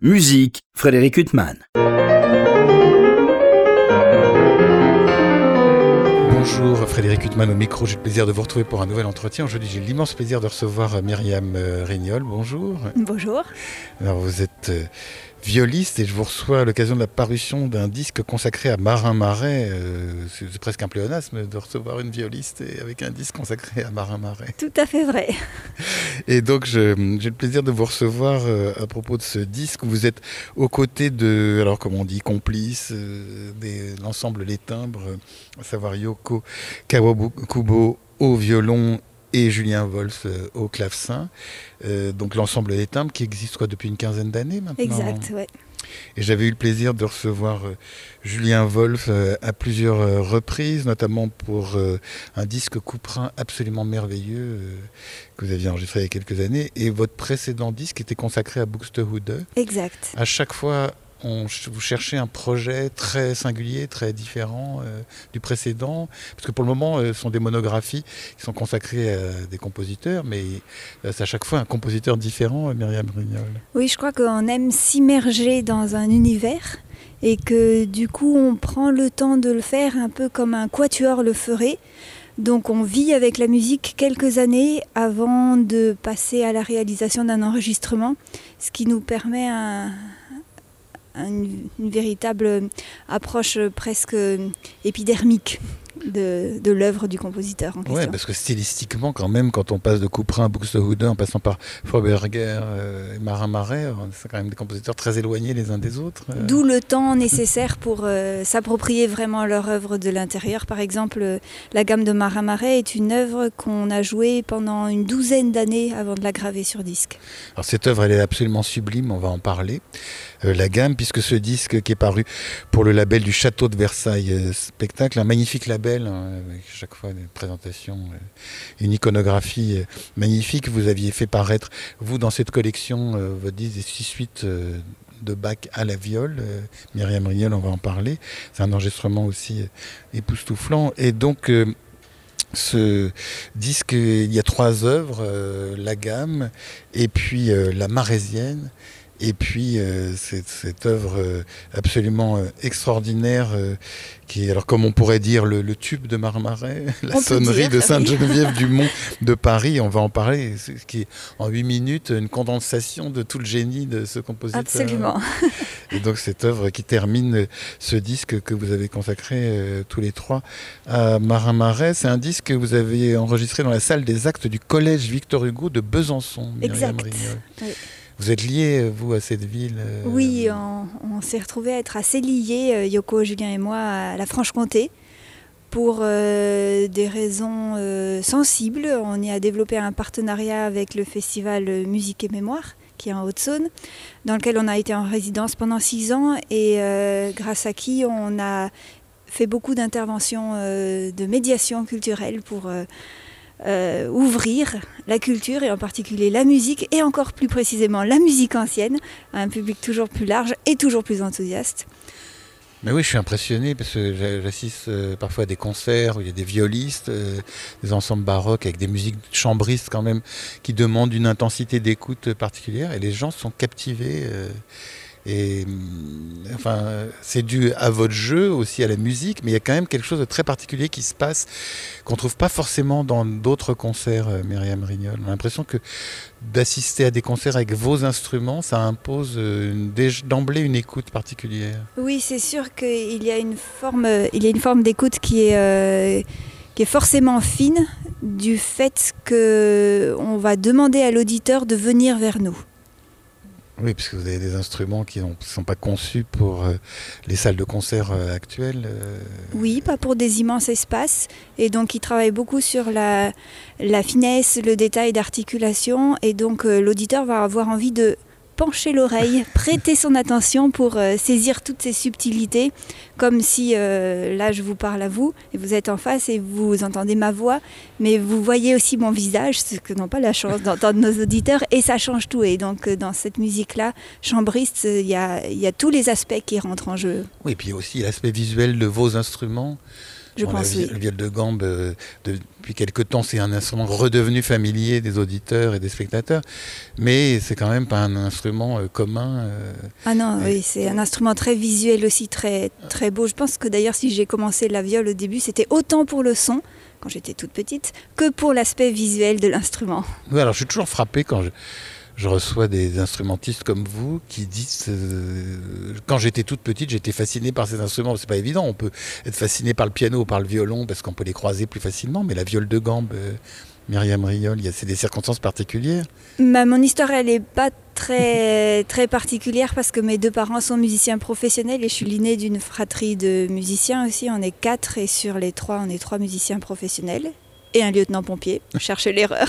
Musique, Frédéric Huttman. Bonjour Frédéric Huttman au micro, j'ai le plaisir de vous retrouver pour un nouvel entretien. Aujourd'hui j'ai l'immense plaisir de recevoir Myriam euh, Rignol. Bonjour. Bonjour. Alors vous êtes euh, violiste et je vous reçois à l'occasion de la parution d'un disque consacré à Marin Marais. Euh, c'est presque un pléonasme de recevoir une violiste et avec un disque consacré à Marin Marais. Tout à fait vrai. Et donc j'ai le plaisir de vous recevoir euh, à propos de ce disque. Vous êtes aux côtés de, alors comme on dit, complices euh, de l'ensemble Les Timbres, à savoir Yoko Kawakubo au violon et Julien Wolf euh, au clavecin. Euh, donc l'ensemble des timbres qui existe quoi, depuis une quinzaine d'années maintenant. Exact, ouais. Et j'avais eu le plaisir de recevoir euh, Julien Wolf à plusieurs reprises, notamment pour un disque couperin absolument merveilleux que vous aviez enregistré il y a quelques années. Et votre précédent disque était consacré à Buxtehude. Exact. À chaque fois vous cherchez un projet très singulier, très différent euh, du précédent Parce que pour le moment, euh, ce sont des monographies qui sont consacrées à des compositeurs, mais euh, c'est à chaque fois un compositeur différent, Myriam Rignol. Oui, je crois qu'on aime s'immerger dans un univers et que du coup, on prend le temps de le faire un peu comme un quatuor le ferait. Donc on vit avec la musique quelques années avant de passer à la réalisation d'un enregistrement, ce qui nous permet un, une, véritable approche presque épidermique de, de l'œuvre du compositeur. Oui, parce que stylistiquement, quand même, quand on passe de Couperin à Buxtehude en passant par Fauberger euh, et Marin Marais, euh, c'est quand même des compositeurs très éloignés les uns des autres. Euh. D'où le temps nécessaire pour s'approprier vraiment leur œuvre de l'intérieur. Par exemple, la gamme de Marin Marais est une œuvre qu'on a jouée pendant une douzaine d'années avant de la graver sur disque. Alors cette œuvre, elle est absolument sublime, on va en parler. Euh, la gamme, puisque ce disque qui est paru pour le label du Château de Versailles euh, Spectacle, un magnifique label, hein, avec chaque fois une présentation, euh, une iconographie magnifique. Vous aviez fait paraître, vous, dans cette collection, votre disque des six suites de Bach à la viole. Myriam Rignol, on va en parler. C'est un enregistrement aussi époustouflant. Et donc, ce disque, il y a trois œuvres, la gamme, et puis la marésienne, et puis euh, cette, œuvre euh, absolument euh, extraordinaire, qui est, alors comme on pourrait dire, le, tube de Marmarais, la sonnerie de Sainte-Geneviève-du-Mont de Paris, on va en parler, ce qui est en huit minutes une condensation de tout le génie de ce compositeur. Absolument. Et donc cette œuvre qui termine ce disque que vous avez consacré tous les trois à Marin Marais, c'est un disque que vous avez enregistré dans la salle des actes du Collège Victor Hugo de Besançon. Exact. Vous êtes lié, vous, à cette ville euh, Oui, on, s'est retrouvés à être assez liés, euh, Yoko, Julien et moi, à la Franche-Comté pour euh, des raisons sensibles. On y a développé un partenariat avec le festival Musique et Mémoire, qui est en Haute-Saône, dans lequel on a été en résidence pendant six ans et grâce à qui on a fait beaucoup d'interventions de médiation culturelle pour euh, ouvrir la culture et en particulier la musique et encore plus précisément la musique ancienne à un public toujours plus large et toujours plus enthousiaste. Mais oui, je suis impressionné parce que j'assiste euh, parfois à des concerts où il y a des violistes, euh, des ensembles baroques avec des musiques chambristes quand même qui demandent une intensité d'écoute particulière et les gens sont captivés. Et mm, enfin, c'est dû à votre jeu, aussi à la musique, mais il y a quand même quelque chose de très particulier qui se passe qu'on ne trouve pas forcément dans d'autres concerts, euh, Myriam Rignol. On a l'impression que d'assister à des concerts avec vos instruments, ça impose euh, d'emblée une écoute particulière. Oui, c'est sûr qu'il y a une forme, euh, forme d'écoute qui est qui est forcément fine du fait qu'on va demander à l'auditeur de venir vers nous. Oui, puisque vous avez des instruments qui ne sont pas conçus pour euh, les salles de concert euh, actuelles. Euh. Oui, pas pour des immenses espaces. Et donc, ils travaillent beaucoup sur la, la finesse, le détail d'articulation. Et donc, l'auditeur va avoir envie de pencher l'oreille, prêter son attention pour euh, saisir toutes ces subtilités, comme si euh, là je vous parle à vous et vous êtes en face et vous entendez ma voix, mais vous voyez aussi mon visage, ce que n'ont pas la chance d'entendre nos auditeurs, et ça change tout. Et donc euh, dans cette musique-là, chambriste, il y a, tous les aspects qui rentrent en jeu. Oui, et puis aussi l'aspect visuel de vos instruments Je pense, oui. Le viol de gambe, euh, depuis quelque temps, c'est un instrument redevenu familier des auditeurs et des spectateurs, mais c'est quand même pas un instrument euh, commun. Euh, ah non, oui, c'est un instrument très visuel aussi, très, très beau. Je pense que d'ailleurs, si j'ai commencé la viole au début, c'était autant pour le son, quand j'étais toute petite, que pour l'aspect visuel de l'instrument. Oui, alors je suis toujours frappé quand je je reçois des instrumentistes comme vous qui disent euh, quand j'étais toute petite, j'étais fasciné par ces instruments. C'est pas évident. On peut être fasciné par le piano ou par le violon parce qu'on peut les croiser plus facilement, mais la viole de gambe. Euh, Myriam Riol, c'est des circonstances particulières bah, Mon histoire, elle n'est pas très, très particulière parce que mes deux parents sont musiciens professionnels et je suis l'aînée d'une fratrie de musiciens aussi. On est quatre et sur les trois, on est trois musiciens professionnels et un lieutenant pompier. Cherchez l'erreur.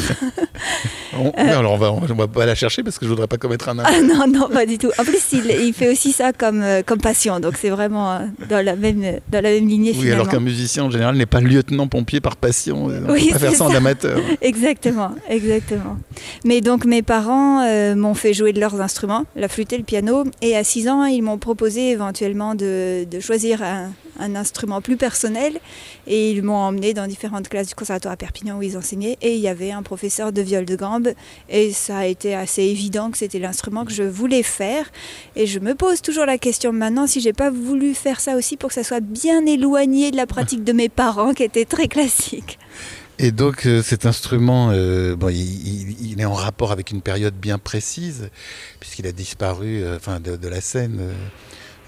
alors on va, on va pas la chercher parce que je voudrais pas commettre un Ah non, non, pas du tout. En plus, il, fait aussi ça comme, euh, comme passion, donc c'est vraiment euh, dans la même, dans la même lignée. Oui, alors qu'un musicien en général n'est pas lieutenant pompier par passion. Euh, on oui, pas faire ça en amateur. exactement, exactement. Mais donc mes parents m'ont fait jouer de leurs instruments, la flûte et le piano, et à 6 ans, ils m'ont proposé éventuellement de, de choisir un, un instrument plus personnel. Et ils m'ont emmené dans différentes classes du conservatoire à Perpignan où ils enseignaient. Et il y avait un professeur de viol de gambe. Et ça a été assez évident que c'était l'instrument que je voulais faire. Et je me pose toujours la question maintenant si j'ai pas voulu faire ça aussi pour que ça soit bien éloigné de la pratique de mes parents qui était très classique. Et donc euh, cet instrument, euh, bon, il, est en rapport avec une période bien précise, puisqu'il a disparu euh, enfin, de, la scène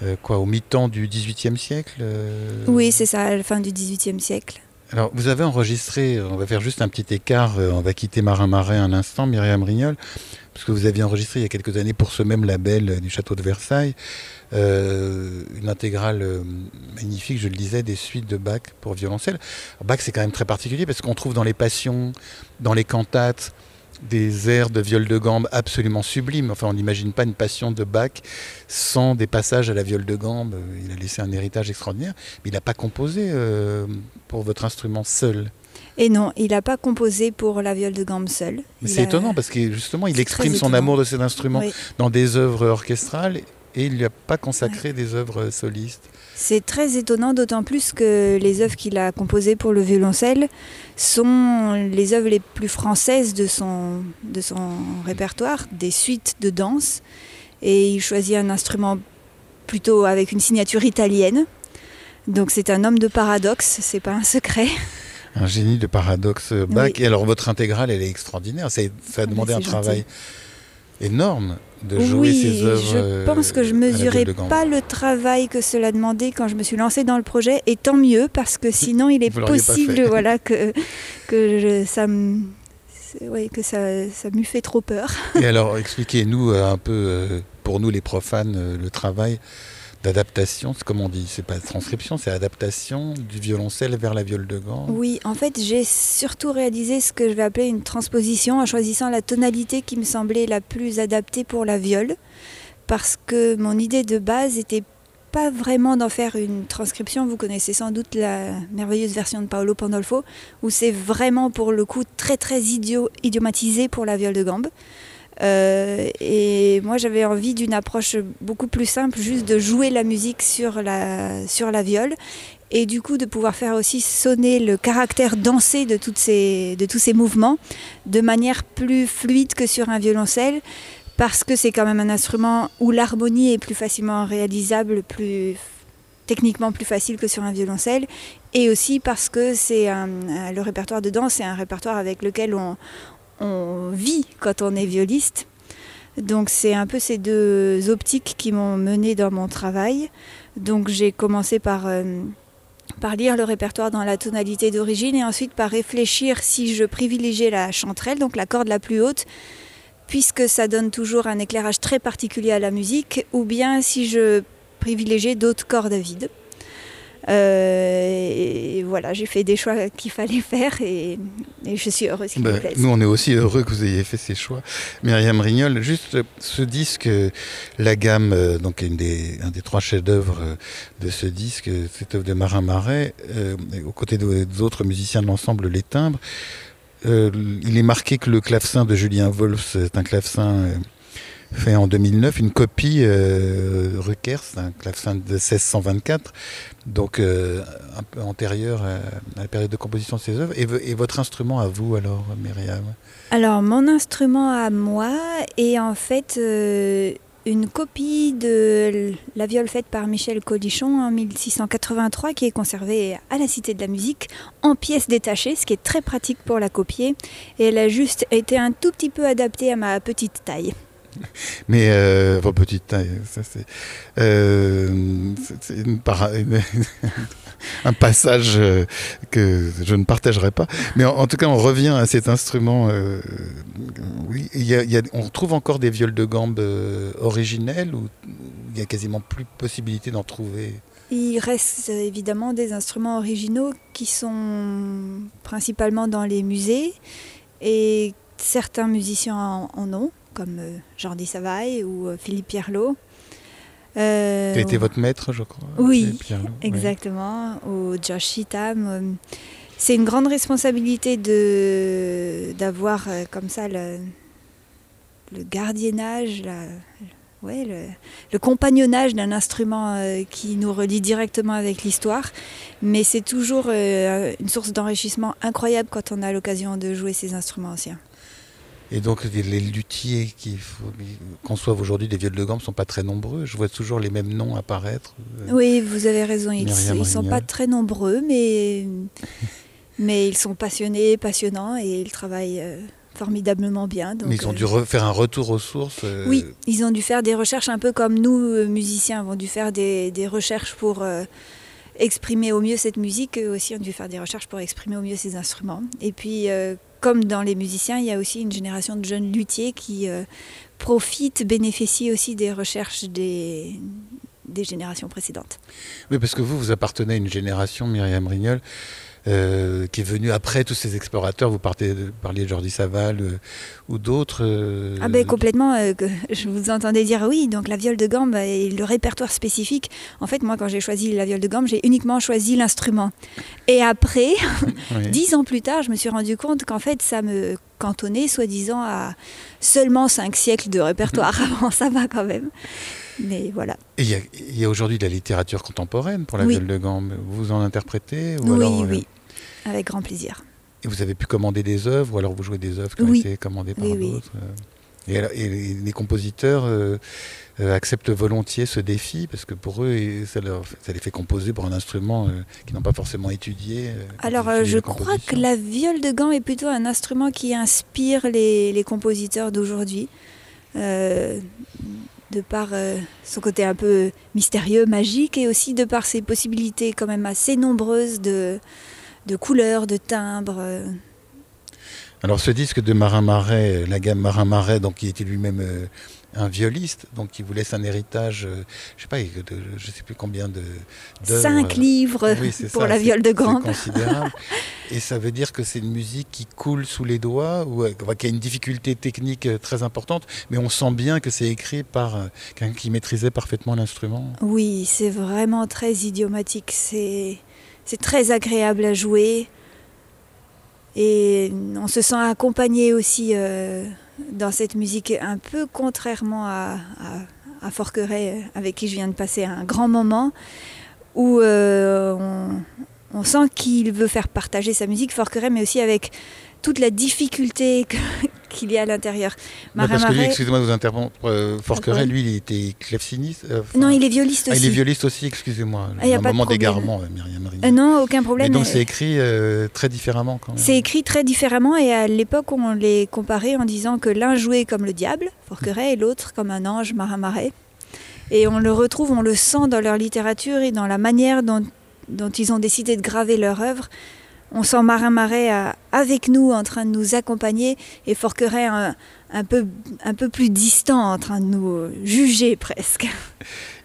euh, quoi, au mi-temps du XVIIIe siècle euh Oui, c'est ça, à la fin du XVIIIe siècle. Alors, vous avez enregistré, on va faire juste un petit écart, euh, on va quitter Marin Marais un instant, Myriam Rignol, parce que vous aviez enregistré il y a quelques années pour ce même label du château de Versailles, une intégrale magnifique, je le disais, des suites de Bach pour violoncelle. Bach, c'est quand même très particulier parce qu'on trouve dans les passions, dans les cantates, des airs de viol de gambe absolument sublimes. Enfin, on n'imagine pas une passion de Bach sans des passages à la viole de gambe. Il a laissé un héritage extraordinaire, mais il n'a pas composé euh, pour votre instrument seul. Et non, il n'a pas composé pour la viole de gambe seul. Mais c'est étonnant parce que justement, il exprime son amour de cet instrument dans des œuvres orchestrales et il n'y a pas consacré des œuvres solistes. C'est très étonnant, d'autant plus que les œuvres qu'il a composées pour le violoncelle sont les œuvres les plus françaises de son, de son répertoire, des suites de danse. Et il choisit un instrument plutôt avec une signature italienne. Donc c'est un homme de paradoxe, c'est pas un secret. Un génie de paradoxe Bach. Et alors votre intégrale, elle est extraordinaire. Ça, a demandé un travail énorme de jouer oui, ces œuvres. Je euh, pense que je mesurais pas le travail que cela demandait quand je me suis lancée dans le projet, et tant mieux parce que sinon il est possible, voilà, que que ça me que ça, ça m'eût fait trop peur. Et alors, expliquez-nous euh, un peu, euh, pour nous les profanes, le travail d'adaptation, c'est comme on dit, c'est pas transcription, c'est adaptation du violoncelle vers la viole de gambe. Oui, en fait, j'ai surtout réalisé ce que je vais appeler une transposition en choisissant la tonalité qui me semblait la plus adaptée pour la viole, parce que mon idée de base n'était pas vraiment d'en faire une transcription. Vous connaissez sans doute la merveilleuse version de Paolo Pandolfo, où c'est vraiment pour le coup très très idio idiomatisé pour la viole de gambe. Euh, et moi, j'avais envie d'une approche beaucoup plus simple, juste de jouer la musique sur la, sur la viole. Et du coup, de pouvoir faire aussi sonner le caractère dansé de, toutes ces, de tous ces mouvements de manière plus fluide que sur un violoncelle, parce que c'est quand même un instrument où l'harmonie est plus facilement réalisable, plus techniquement plus facile que sur un violoncelle, et aussi parce que c'est le répertoire de danse, c'est un répertoire avec lequel on, on vit quand on est violiste. Donc c'est un peu ces deux optiques qui m'ont mené dans mon travail. Donc j'ai commencé par, euh, par lire le répertoire dans la tonalité d'origine et ensuite par réfléchir si je privilégiais la chanterelle, donc la corde la plus haute, puisque ça donne toujours un éclairage très particulier à la musique, ou bien si je privilégiais d'autres cordes vides. Euh, et voilà, j'ai fait des choix qu'il fallait faire et, je suis heureuse qu'il me ben, plaise. Nous, on est aussi heureux que vous ayez fait ces choix. Myriam Rignol, juste ce disque, la gamme, euh, donc une des, un des trois chefs-d'œuvre euh, de ce disque, cette œuvre de Marin Marais, aux côtés d'autres musiciens de l'ensemble Les Timbres. il est marqué que le clavecin de Julien Wolf, c'est un clavecin fait en 2009 une copie euh, Ruckers, un clavecin de 1624, donc euh, un peu antérieur à, la période de composition de ses œuvres. Et, votre instrument à vous alors, Myriam? Alors mon instrument à moi est en fait euh, une copie de la viole faite par Michel Colichon en 1683 qui est conservée à la Cité de la Musique en pièces détachées, ce qui est très pratique pour la copier. Et elle a juste été un tout petit peu adaptée à ma petite taille. Mais euh, vos petites tailles, ça c'est euh, un passage euh, que je ne partagerai pas. Mais en, tout cas, on revient à cet instrument. Euh, oui, on trouve encore des viols de gambe originelles ou il y a quasiment plus possibilité d'en trouver? Il reste évidemment des instruments originaux qui sont principalement dans les musées et certains musiciens en ont comme euh, Jordi Savaille ou euh, Philippe Pierlot. Euh, été votre maître, je crois. Oui, exactement. Ou Josh Cheatham. C'est une grande responsabilité de d'avoir comme ça le, le gardiennage, la, ouais, le, le, compagnonnage d'un instrument qui nous relie directement avec l'histoire. Mais c'est toujours une source d'enrichissement incroyable quand on a l'occasion de jouer ces instruments anciens. Et donc les luthiers qui conçoivent aujourd'hui des viols de gamme ne sont pas très nombreux. Je vois toujours les mêmes noms apparaître. Euh, oui, vous avez raison. Ils ne sont pas très nombreux, mais, mais ils sont passionnés, passionnants et ils travaillent euh, formidablement bien. mais ils ont dû euh, faire un retour aux sources. Oui, ils ont dû faire des recherches un peu comme nous, musiciens, avons dû faire des, des recherches pour exprimer au mieux cette musique. Eux aussi ont dû faire des recherches pour exprimer au mieux ces instruments. Et puis comme dans les musiciens, il y a aussi une génération de jeunes luthiers qui euh, profitent, bénéficient aussi des recherches des, des générations précédentes. Oui, parce que vous, vous appartenez à une génération, Myriam Rignol, euh, qui est venu après tous ces explorateurs. Vous partez, parliez de Jordi Saval euh, ou d'autres. Euh, ah ben complètement. je vous entendais dire oui. Donc la viole de gambe et le répertoire spécifique. En fait, moi, quand j'ai choisi la viole de gambe, j'ai uniquement choisi l'instrument. Et après, dix ans plus tard, je me suis rendu compte qu'en fait, ça me cantonnait, soi-disant, à seulement cinq siècles de répertoire. Avant, ça va quand même. Mais voilà. il y a, aujourd'hui de la littérature contemporaine pour la viole de gambe. Vous en interprétez ou Oui, oui. Avec grand plaisir. Et vous avez pu commander des œuvres ou alors vous jouez des œuvres qui ont été commandées par d'autres euh et, les compositeurs euh, euh, acceptent volontiers ce défi parce que pour eux, ça, ça les fait composer pour un instrument qu'ils n'ont pas forcément étudié. alors, je crois que la viole de gant est plutôt un instrument qui inspire les, les compositeurs d'aujourd'hui de par euh, son côté un peu mystérieux, magique, et aussi de par ses possibilités quand même assez nombreuses de, de couleurs, de timbres. Euh. Alors ce disque de Marin Marais, la gamme Marin Marais, donc qui était lui-même euh, un violiste, donc qui vous laisse un héritage, euh, je sais pas, de, je sais plus combien de cinq livres pour la viole de considérable. Et ça veut dire que c'est une musique qui coule sous les doigts, ou qui a une difficulté technique très importante, mais on sent bien que c'est écrit par quelqu'un qui maîtrisait parfaitement l'instrument. Oui, c'est vraiment très idiomatique. C'est c'est très agréable à jouer. Et on se sent accompagné aussi euh, dans cette musique un peu contrairement à, à, Forqueray, avec qui je viens de passer un grand moment, où euh, on, on, sent qu'il veut faire partager sa musique, Forqueray, mais aussi avec toute la difficulté qu'il y a à l'intérieur. Bah, parce que lui, excusez-moi de vous interrompre, euh, Forqueray, lui, il était clavecинiste euh, Non, il est violiste aussi. Ah, il est violiste aussi, excusez-moi. Ah, un moment d'égarement, euh, Myriam euh, non, aucun problème. Et donc c'est écrit très différemment quand même. C'est écrit très différemment et à l'époque, on les comparait en disant que l'un jouait comme le diable, Forqueray, et l'autre comme un ange, Marin Marais. Et on le retrouve, on le sent dans leur littérature et dans la manière dont, dont ils ont décidé de graver leur œuvre on sent Marin Marais avec nous en train de nous accompagner et Forqueray un, un, peu, un peu plus distant en train de nous juger presque.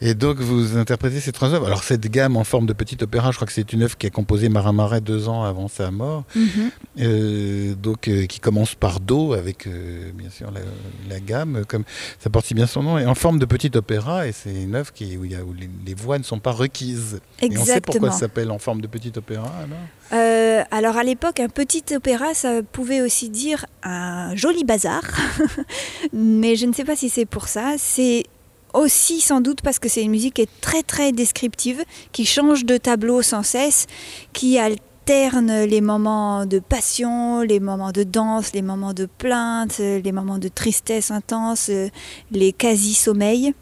Et donc vous interprétez ces trois œuvres. Alors cette gamme en forme de petit opéra, je crois que c'est une œuvre qui a composé Marin Marais deux ans avant sa mort, Mhm. euh, donc euh, qui commence par Do avec euh, bien sûr la, la gamme, comme ça porte si bien son nom, et en forme de petit opéra. Et c'est une œuvre qui, où, il y a- où les, les voix ne sont pas requises. Et on sait pourquoi Exactement. ça s'appelle en forme de petit opéra alors? Alors à l'époque, un petit opéra, ça pouvait aussi dire un joli bazar, mais je ne sais pas si c'est pour ça. C'est aussi sans doute parce que c'est une musique qui est très très descriptive, qui change de tableau sans cesse, qui alterne les moments de passion, les moments de danse, les moments de plainte, les moments de tristesse intense, les quasi-sommeils.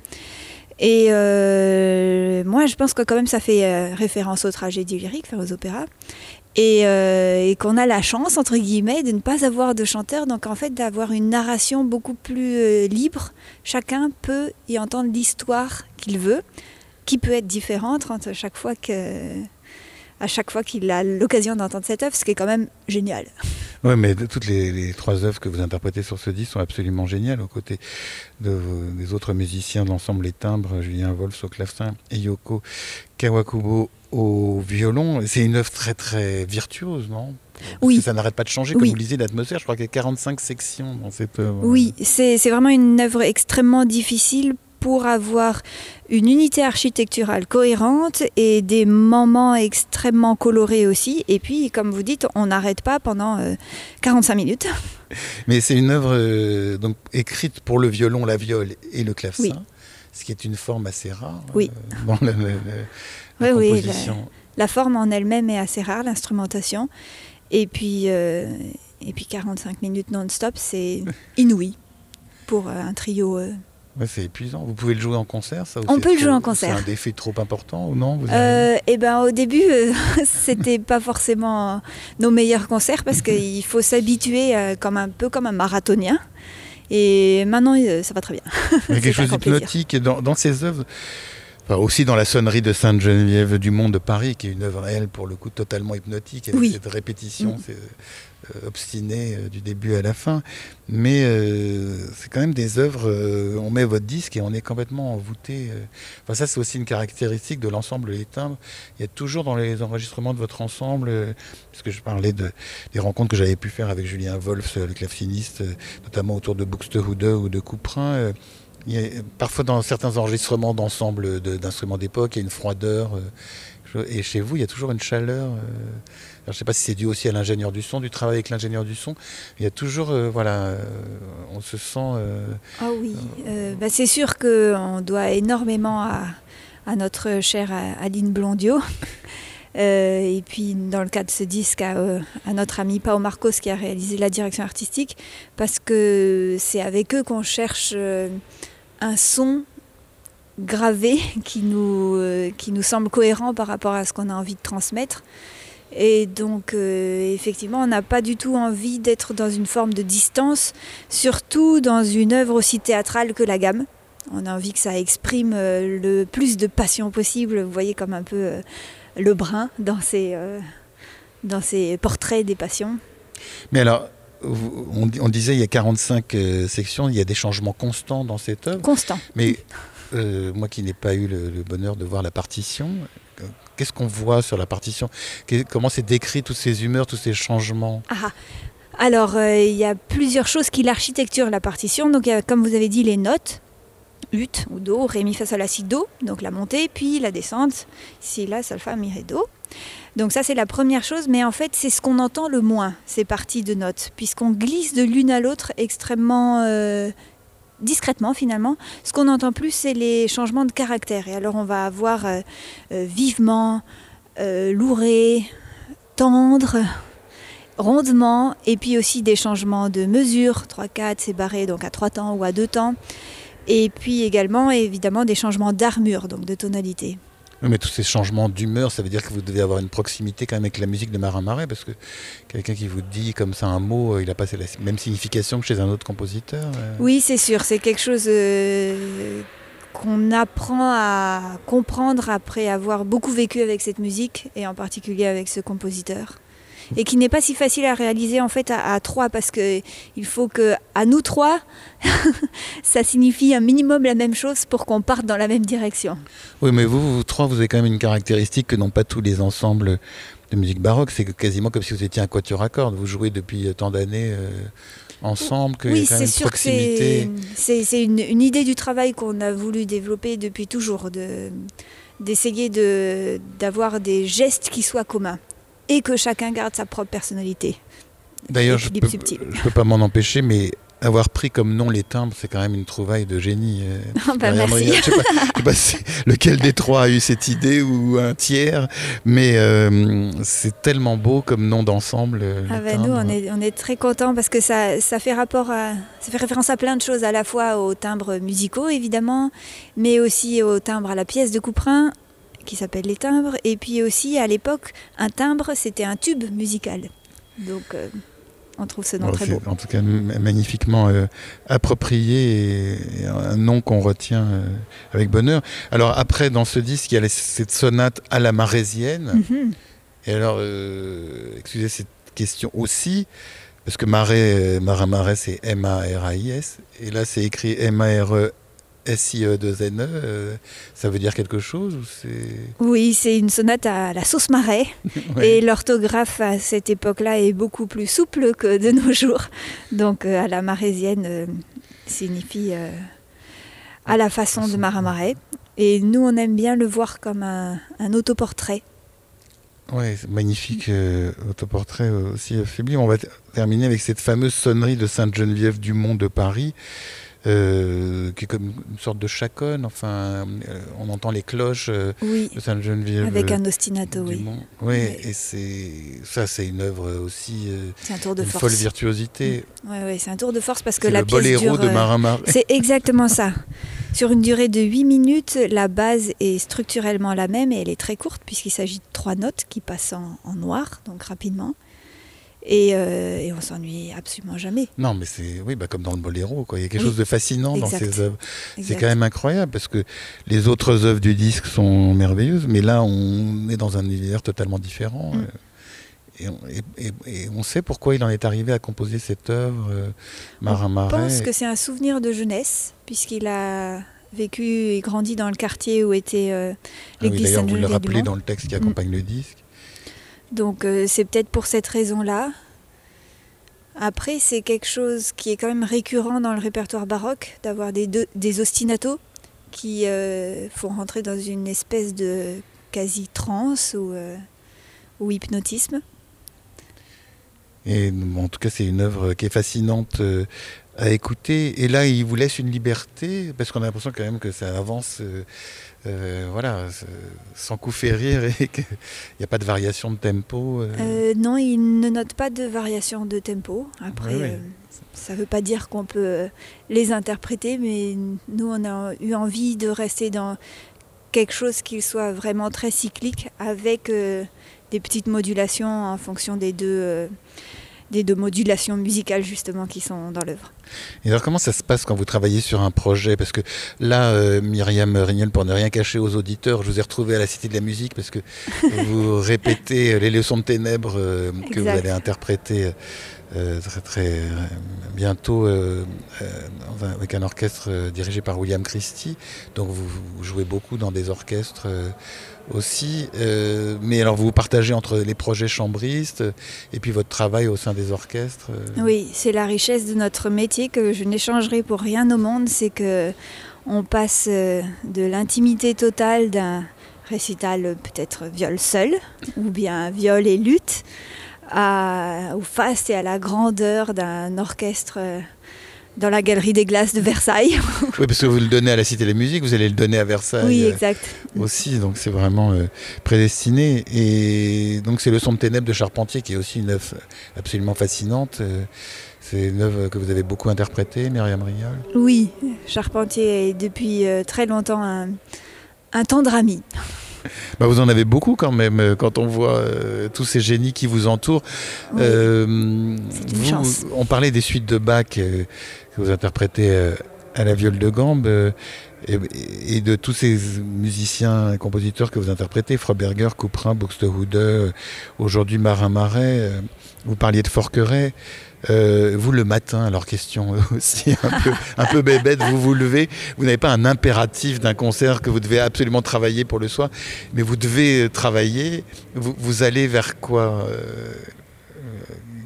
Et euh, moi, je pense que quand même ça fait euh, référence aux tragédies lyriques, enfin aux opéras. Et, euh, et qu'on a la chance, entre guillemets, de ne pas avoir de chanteur, donc en fait d'avoir une narration beaucoup plus euh, libre. Chacun peut y entendre l'histoire qu'il veut, qui peut être différente à chaque fois qu'il a l'occasion d'entendre cette œuvre, ce qui est quand même génial. Oui, mais toutes les, trois œuvres que vous interprétez sur ce disque sont absolument géniales, aux côtés des autres musiciens de l'ensemble Les Timbres, Julien Wolf au clavecin et Yoko Kawakubo au violon. C'est une œuvre très très virtuose, non? Parce Oui. que ça n'arrête pas de changer, comme Oui. vous le disiez, l'atmosphère. Je crois qu'il y a 45 sections dans cette œuvre. Oui, c'est vraiment une œuvre extrêmement difficile pour avoir une unité architecturale cohérente et des moments extrêmement colorés aussi. Et puis, comme vous dites, on n'arrête pas pendant euh, 45 minutes. Mais c'est une œuvre euh, donc, écrite pour le violon, la viole et le clavecin. Oui. Ce qui est une forme assez rare Oui. euh, dans la- Oui, oui. La forme en elle-même est assez rare, l'instrumentation. Et puis, euh, et puis 45 minutes non-stop, c'est inouï pour euh, un trio. euh. Ouais, c'est épuisant. Vous pouvez le jouer en concert, ça On peut le jouer en concert. C'est un défi trop important ou non vous avez- Euh, et ben au début, c'était pas forcément nos meilleurs concerts parce qu'il faut s'habituer comme un peu comme un marathonien. Et maintenant, ça va très bien. Il y a quelque chose d'hypnotique dans, dans ces œuvres. Enfin, aussi dans la sonnerie de Sainte-Geneviève du Monde de Paris, qui est une œuvre, elle, pour le coup, totalement hypnotique, avec Oui. cette répétition Mm. c'est, euh, obstinée euh, du début à la fin. Mais euh, c'est quand même des œuvres, euh, on met votre disque et on est complètement envoûté. Enfin, ça, c'est aussi une caractéristique de l'ensemble Les Timbres. Il y a toujours dans les enregistrements de votre ensemble, puisque je parlais de, des rencontres que j'avais pu faire avec Julien Wolf, euh, le claveciniste, notamment autour de Buxtehude ou de Couperin. Il y a, parfois dans certains enregistrements d'ensemble de- d'instruments d'époque, il y a une froideur. euh, et chez vous, il y a toujours une chaleur. euh, alors, je ne sais pas si c'est dû aussi à l'ingénieur du son, du travail avec l'ingénieur du son. Il y a toujours, euh, voilà, euh, on se sent. euh, Ah oui, bah, c'est sûr qu'on doit énormément à, à notre chère Aline Blondio. Et puis, dans le cas de ce disque, à, à notre ami Pao Marcos qui a réalisé la direction artistique, parce que c'est avec eux qu'on cherche un son gravé qui nous, euh, qui nous semble cohérent par rapport à ce qu'on a envie de transmettre. Et donc, euh, effectivement, on n'a pas du tout envie d'être dans une forme de distance, surtout dans une œuvre aussi théâtrale que la gamme. On a envie que ça exprime euh, le plus de passion possible, vous voyez, comme un peu le brun dans ces, euh, dans ces portraits des passions. Mais alors, on, on disait il y a 45 euh, sections, il y a des changements constants dans cette œuvre. Constant. Mais euh, moi qui n'ai pas eu le, le bonheur de voir la partition, euh, qu'est-ce qu'on voit sur la partition? Comment c'est décrit toutes ces humeurs, tous ces changements? Ah, alors, euh, il y a plusieurs choses qui l'architecture la partition. Donc, il y a, comme vous avez dit, les notes. Ut ou Do, Ré, Mi, Fa, Sol, La, Si, Do, donc la montée, puis la descente, Si, La, Sol, Fa, Mi, Ré, Do. Donc ça c'est la première chose, mais en fait c'est ce qu'on entend le moins, ces parties de notes, puisqu'on glisse de l'une à l'autre extrêmement euh, discrètement finalement. Ce qu'on entend plus c'est les changements de caractère. Et alors on va avoir euh, euh, vivement, louré, tendre, rondement, et puis aussi des changements de mesure, 3-4 c'est barré donc à 3 temps ou à 2 temps. Et puis également évidemment des changements d'armure, donc de tonalité. Oui, Mais tous ces changements d'humeur, ça veut dire que vous devez avoir une proximité quand même avec la musique de Marin Marais, parce que quelqu'un qui vous dit comme ça un mot, euh, il n'a pas la même signification que chez un autre compositeur. euh. Oui, c'est sûr, c'est quelque chose euh, qu'on apprend à comprendre après avoir beaucoup vécu avec cette musique et en particulier avec ce compositeur. Et qui n'est pas si facile à réaliser en fait à, à trois parce que il faut que à nous trois ça signifie un minimum la même chose pour qu'on parte dans la même direction. Oui, mais vous, vous trois, vous avez quand même une caractéristique que n'ont pas tous les ensembles de musique baroque. C'est quasiment comme si vous étiez un quatuor à cordes. Vous jouez depuis tant d'années euh, ensemble, qu'il y Oui, c'est sûr que c'est proximité. c'est- une, une idée du travail qu'on a voulu développer depuis toujours, de- d'essayer de- d'avoir des gestes qui soient communs et que chacun garde sa propre personnalité. D'ailleurs, je équilibre peux, pas m'en empêcher, mais avoir pris comme nom les timbres, c'est quand même une trouvaille de génie. bah, Marianne merci. Je sais pas, je sais pas si lequel des trois a eu cette idée ou un tiers, mais euh, c'est tellement beau comme nom d'ensemble. euh, Ah bah, nous, on est, on est très contents parce que ça, ça fait rapport à, ça fait référence à plein de choses, à la fois aux timbres musicaux évidemment, mais aussi aux timbres à la pièce de Couperin qui s'appelle les timbres, et puis aussi à l'époque, un timbre c'était un tube musical. Donc euh, on trouve ce nom Bon, très beau. En tout cas, magnifiquement euh, approprié et, et un nom qu'on retient euh, avec bonheur. Alors après, dans ce disque, il y a les- cette sonate à la marésienne. Mhm. Et alors, excusez cette question aussi, parce que marais, marais, c'est M-A-R-A-I-S, et là c'est écrit M-A-R-E-S-I-E-2-N-E. euh, ça veut dire quelque chose ou c'est... Oui, c'est une sonate à la sauce marais. Ouais. Et l'orthographe à cette époque-là est beaucoup plus souple que de nos jours. Donc euh, à la marésienne euh, signifie euh, à la façon de marin marais. Et nous, on aime bien le voir comme un, un autoportrait. C'est magnifique autoportrait aussi sublime. On va terminer avec cette fameuse sonnerie de Sainte-Geneviève du Mont de Paris, euh, qui est comme une sorte de chaconne. Enfin, euh, on entend les cloches euh, Oui, de Sainte-Geneviève avec euh, un ostinato, du oui. Oui, et c'est ça, c'est une œuvre aussi euh, C'est un tour de une force. folle virtuosité. Ouais, ouais, c'est un tour de force parce que la le pièce boléro dure. de euh, Marin Marais. C'est exactement ça. Sur une durée de 8 minutes, la base est structurellement la même et elle est très courte puisqu'il s'agit de trois notes qui passent en, en noir, donc rapidement. Et, euh, et on s'ennuie absolument jamais. Non, mais c'est oui, bah, comme dans le boléro, quoi. Il y a quelque Oui, chose de fascinant dans ces œuvres. C'est quand même incroyable parce que les autres œuvres du disque sont merveilleuses, mais là, on est dans un univers totalement différent. Mm. euh, Et on, et- et- et on sait pourquoi il en est arrivé à composer cette œuvre, euh, Marin Je Marais. pense que c'est un souvenir de jeunesse puisqu'il a vécu et grandi dans le quartier où était euh, Ah oui, l'église D'ailleurs, vous le rappelez dans le texte qui accompagne le disque. Donc euh, c'est peut-être pour cette raison-là. Après, c'est quelque chose qui est quand même récurrent dans le répertoire baroque, d'avoir des, des ostinatos qui euh, font rentrer dans une espèce de quasi-trance ou, euh, ou hypnotisme. Et en tout cas, c'est une œuvre qui est fascinante euh, à écouter. Et là, il vous laisse une liberté, parce qu'on a l'impression quand même que ça avance, euh, euh, voilà, sans coup férir et qu'il n'y a pas de variation de tempo. euh. Non, il ne note pas de variation de tempo. Après, ça ne veut pas dire qu'on peut les interpréter, mais nous, on a eu envie de rester dans quelque chose qui soit vraiment très cyclique, avec des petites modulations en fonction des deux, euh, des deux modulations musicales justement qui sont dans l'œuvre. Et alors, comment ça se passe quand vous travaillez sur un projet? Parce que là, euh, Myriam Rignel, pour ne rien cacher aux auditeurs, je vous ai retrouvé à la Cité de la Musique parce que vous répétez euh, les leçons de ténèbres euh, que vous allez interpréter euh, très, très bientôt un- avec un orchestre dirigé par William Christie. Donc, vous, vous jouez beaucoup dans des orchestres. Aussi, Euh, mais alors vous partagez entre les projets chambristes euh, et puis votre travail au sein des orchestres. euh. Oui, c'est la richesse de notre métier que je n'échangerai pour rien au monde, c'est que on passe de l'intimité totale d'un récital peut-être viol seul ou bien viol et lutte au faste et à la grandeur d'un orchestre dans la galerie des glaces de Versailles. Oui, parce que vous le donnez à la Cité de la Musique, vous allez le donner à Versailles oui, euh, exact. aussi, donc c'est vraiment euh, prédestiné. Et donc c'est Le son de ténèbres de Charpentier qui est aussi une œuvre absolument fascinante. Euh, C'est une œuvre que vous avez beaucoup interprétée, Myriam Rignol. Oui, Charpentier est depuis euh, très longtemps un, un tendre ami. Bah, vous en avez beaucoup quand même, quand on voit euh, tous ces génies qui vous entourent. Oui. Euh, C'est une vous-. On parlait des suites de Bach euh, que vous interprétez euh, à la viole de gambe. euh, et, de tous ces musiciens et compositeurs que vous interprétez, Froberger, Couperin, Buxtehude, aujourd'hui Marin Marais, vous parliez de Forqueray. Euh, vous, le matin, alors question aussi un peu, un peu bébête, vous vous levez, vous n'avez pas un impératif d'un concert que vous devez absolument travailler pour le soir, mais vous devez travailler. Vous, allez vers quoi euh,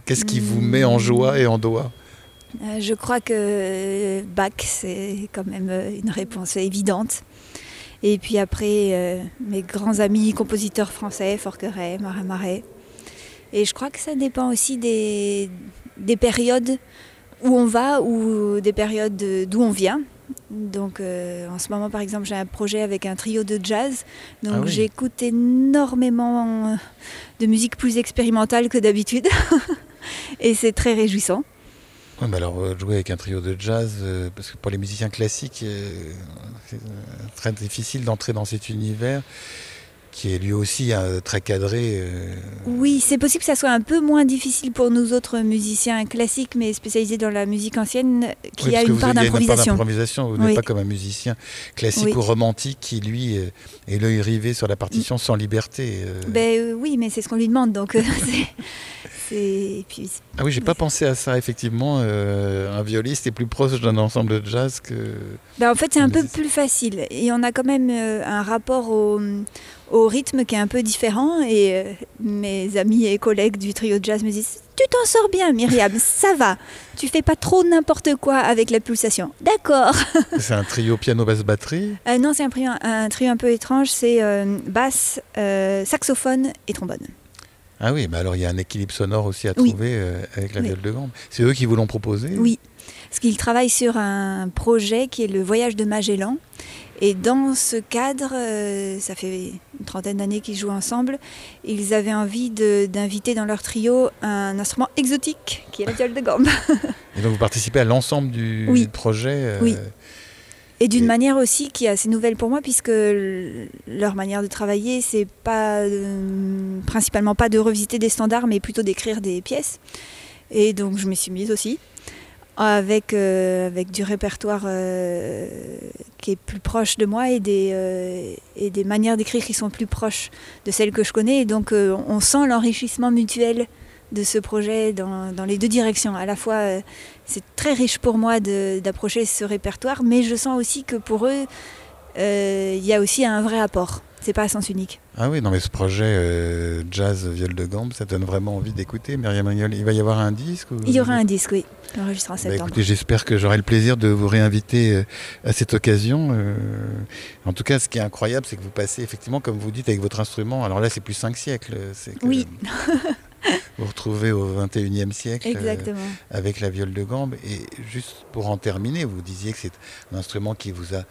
Qu'est-ce qui vous met en joie et en doigt? Euh, Je crois que Bach, c'est quand même une réponse évidente. Et puis après, mes grands amis compositeurs français, Forqueray, Marin Marais. Et je crois que ça dépend aussi des, des périodes où on va ou des périodes d'où on vient. Donc euh, en ce moment par exemple j'ai un projet avec un trio de jazz. Donc ah j'écoute énormément de musique plus expérimentale que d'habitude. Et c'est très réjouissant. Ouais, alors euh, jouer avec un trio de jazz, euh, parce que pour les musiciens classiques, c'est très difficile d'entrer dans cet univers qui est lui aussi euh, très cadré. Euh. Oui, c'est possible que ça soit un peu moins difficile pour nous autres musiciens classiques, mais spécialisés dans la musique ancienne, qui a une part d'improvisation. Vous n'êtes pas comme un musicien classique ou romantique qui, lui, est l'œil rivé sur la partition sans liberté. Euh. Ben, oui, mais c'est ce qu'on lui demande, donc Puis, ah oui, j'ai pas pensé à ça, effectivement. un violiste est plus proche d'un ensemble de jazz que... Ben, en fait, c'est un peu plus facile. Et on a quand même un rapport au au rythme qui est un peu différent. Et euh, mes amis et collègues du trio de jazz me disent Tu t'en sors bien, Myriam, ça va. Tu fais pas trop n'importe quoi avec la pulsation. D'accord. c'est un trio piano, basse, batterie? Euh, Non, c'est un, un, trio un peu étrange. C'est euh, basse, saxophone et trombone. Ah oui, mais alors il y a un équilibre sonore aussi à trouver avec la viole de gambe. C'est eux qui vous l'ont proposé? Oui, parce qu'ils travaillent sur un projet qui est le voyage de Magellan. Et dans ce cadre, euh, ça fait une trentaine d'années qu'ils jouent ensemble, ils avaient envie d'inviter dans leur trio un instrument exotique qui est la viole de gambe. et donc vous participez à l'ensemble du, projet euh, Oui. Et d'une manière aussi qui est assez nouvelle pour moi, puisque leur manière de travailler, c'est pas euh, principalement pas de revisiter des standards, mais plutôt d'écrire des pièces. Et donc je me suis mise aussi avec, euh, avec du répertoire euh, qui est plus proche de moi et des, et des manières d'écrire qui sont plus proches de celles que je connais. Et donc on sent l'enrichissement mutuel de ce projet dans, dans, les deux directions. À la fois, c'est très riche pour moi d'approcher ce répertoire, mais je sens aussi que pour eux, il y a aussi un vrai apport. C'est pas à sens unique. Ah oui, non mais ce projet euh, jazz viol de gambe, ça donne vraiment envie d'écouter. Myriam Rignol, il va y avoir un disque Il y aura un disque, oui, enregistré en bah, septembre. j'espère que j'aurai le plaisir de vous réinviter euh, à cette occasion. Euh. en tout cas, ce qui est incroyable, c'est que vous passez effectivement, comme vous dites, avec votre instrument. Alors là, c'est plus 5 siècles. oui. vous retrouvez au 21e siècle Exactement. avec la viole de gambe. Et juste pour en terminer, vous disiez que c'est un instrument qui vous a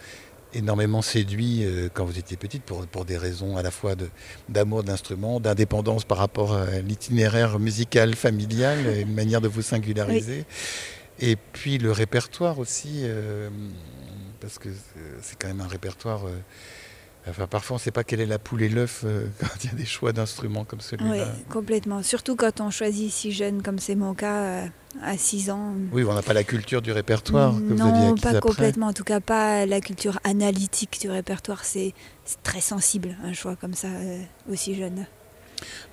énormément séduit euh, quand vous étiez petite pour, pour des raisons à la fois d'amour de, l'instrument, d'indépendance par rapport à l'itinéraire musical familial, une manière de vous singulariser. Et puis le répertoire aussi, euh, parce que c'est quand même un répertoire euh, Enfin, parfois, on ne sait pas quelle est la poule et l'œuf euh, quand il y a des choix d'instruments comme celui-là. Oui, complètement. Surtout quand on choisit si jeune, comme c'est mon cas, euh, à 6 ans. Oui, on n'a pas la culture du répertoire que non, vous aviez Non, pas complètement. En tout cas, pas la culture analytique du répertoire. C'est très sensible, un choix comme ça, euh, aussi jeune.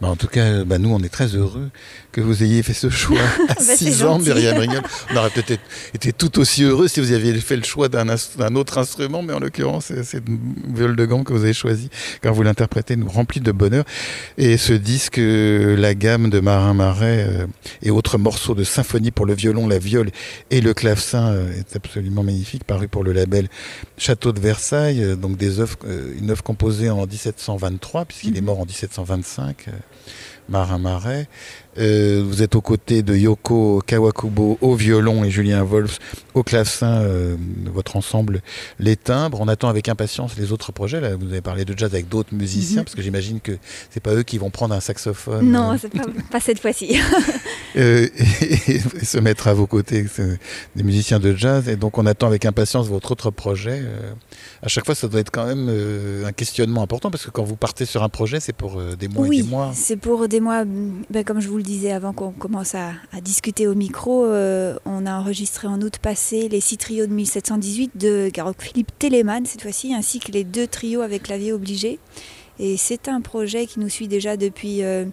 Bah, en tout cas, bah, nous, on est très heureux que vous ayez fait ce choix à 6 bah, ans, Myriam Rignol. On aurait peut-être été tout aussi heureux si vous aviez fait le choix d'un autre instrument, mais en l'occurrence, c'est une viole de gamme que vous avez choisi quand vous l'interprétez, nous remplit de bonheur. Et ce disque, euh, la gamme de Marin Marais euh, et autres morceaux de symphonie pour le violon, la viole et le clavecin euh, est absolument magnifique, paru pour le label Château de Versailles, donc des œuvres, une œuvre composée en 1723, puisqu'il est mhm. mort en 1725. Marin Marais. Euh, vous êtes aux côtés de Yoko Kawakubo au violon et Julien Wolf au clavecin, euh, votre ensemble Les Timbres. On attend avec impatience les autres projets. Là, vous avez parlé de jazz avec d'autres musiciens, mhm. parce que j'imagine que c'est pas eux qui vont prendre un saxophone. Non, euh, pas, pas, cette fois-ci. et, se mettre à vos côtés, des musiciens de jazz. Et donc on attend avec impatience votre autre projet. à chaque fois, ça doit être quand même un questionnement important, parce que quand vous partez sur un projet, c'est pour des mois et des mois. c'est pour des mois, ben, comme je vous le disais avant qu'on commence à, discuter au micro, euh, on a enregistré en août passé les six trios de 1718 de Garok Philippe Telemann cette fois-ci, ainsi que les deux trios avec clavier obligé. Et c'est un projet qui nous suit déjà depuis euh,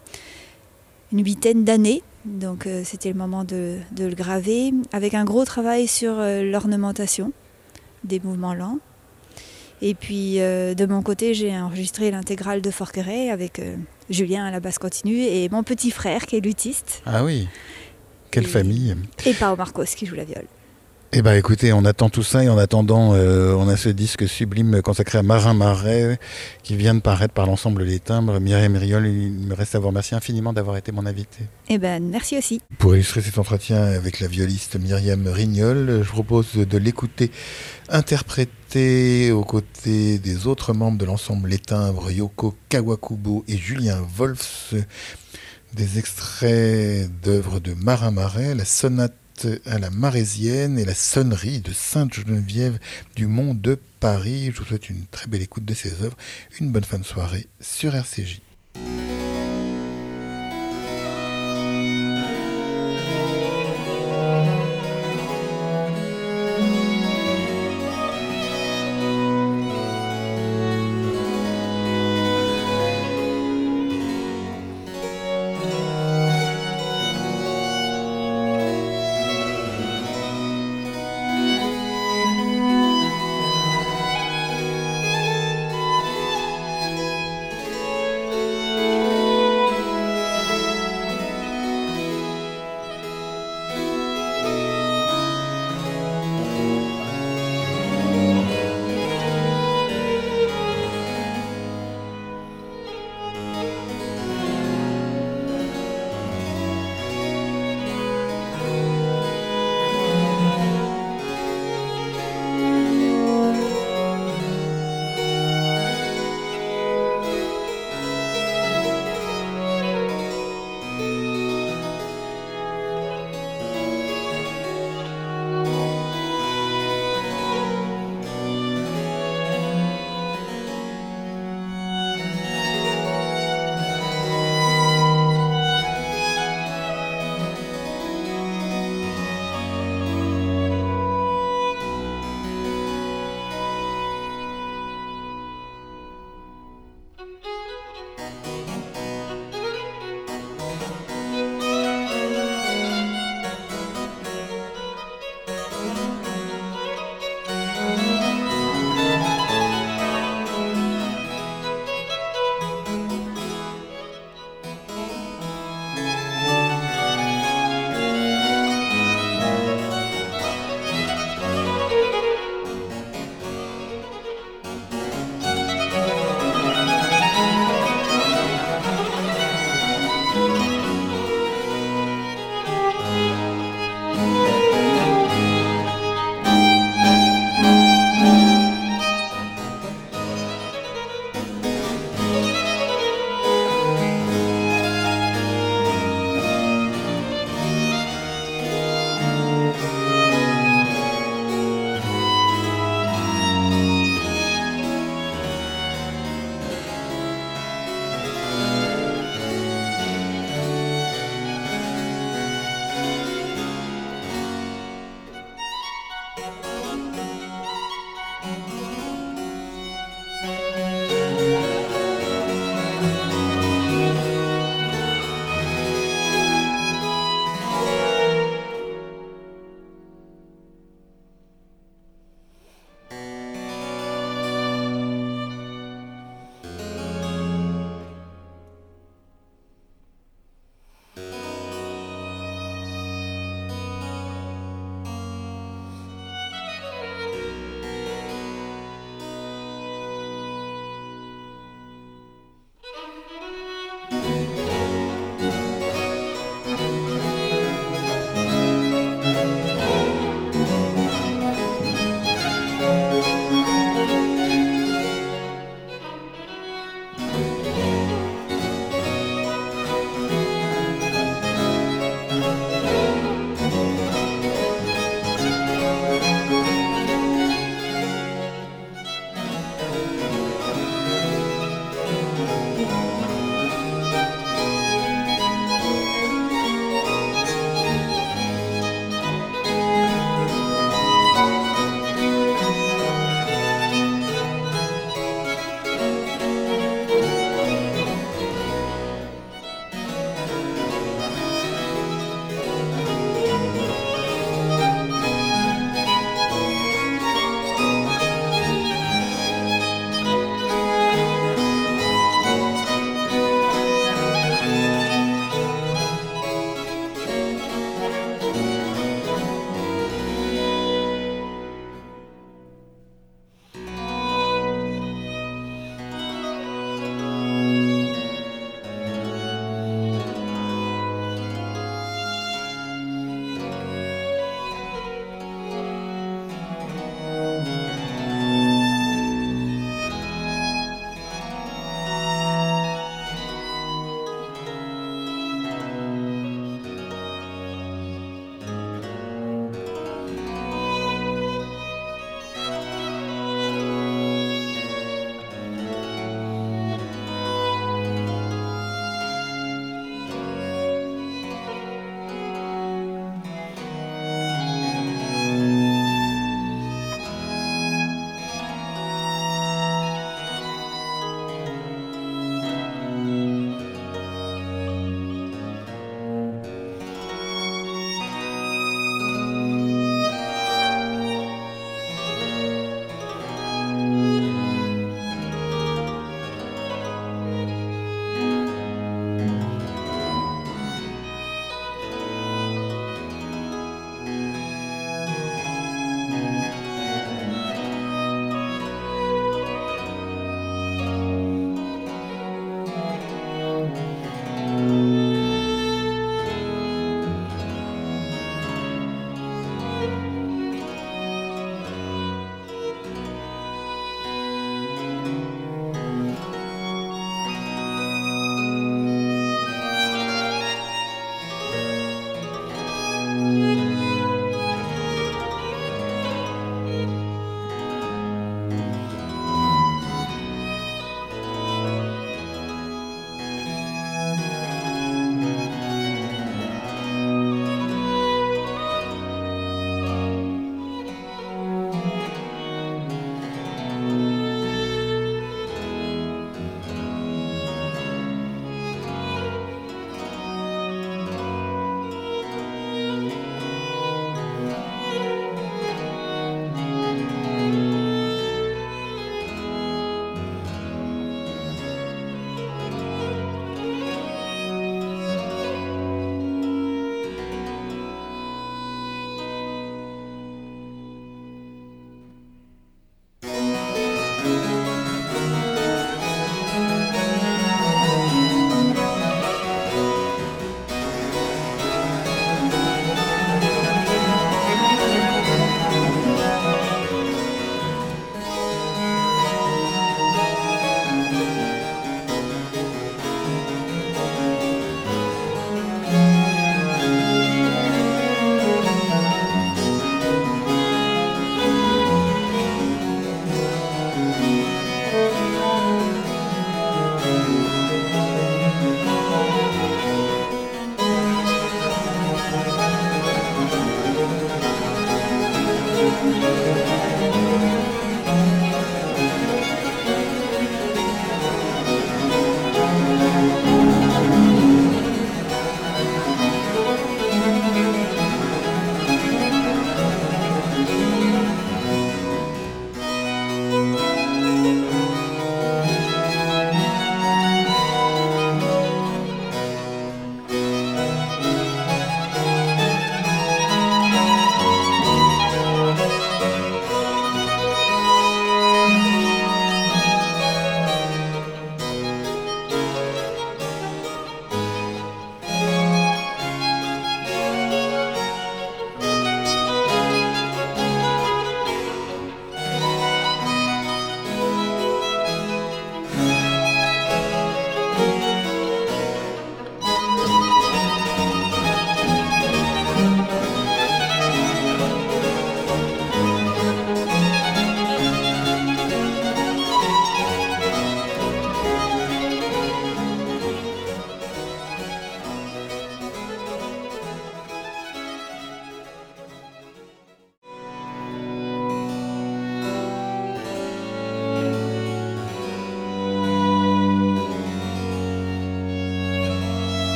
une huitaine d'années. Donc euh, c'était le moment de, le graver, avec un gros travail sur l'ornementation des mouvements lents. Et puis de mon côté, j'ai enregistré l'intégrale de Forqueray avec Julien à la basse continue et mon petit frère qui est luthiste. Ah oui, quelle famille. Et Pao Marcos qui joue la viole. Eh bien écoutez, on attend tout ça et en attendant, euh, on a ce disque sublime consacré à Marin Marais qui vient de paraître par l'ensemble des timbres. Myriam Riol, il me reste à vous remercier infiniment d'avoir été mon invité. Eh ben merci aussi. Pour illustrer cet entretien avec la violiste Myriam Rignol, je propose de l'écouter interpréter aux côtés des autres membres de l'ensemble Les Timbres, Yoko Kawakubo et Julien Wolfs, des extraits d'œuvres de Marin Marais, la sonate à la Marésienne et la sonnerie de Sainte-Geneviève du Mont de Paris. Je vous souhaite une très belle écoute de ces œuvres. Une bonne fin de soirée sur RCJ.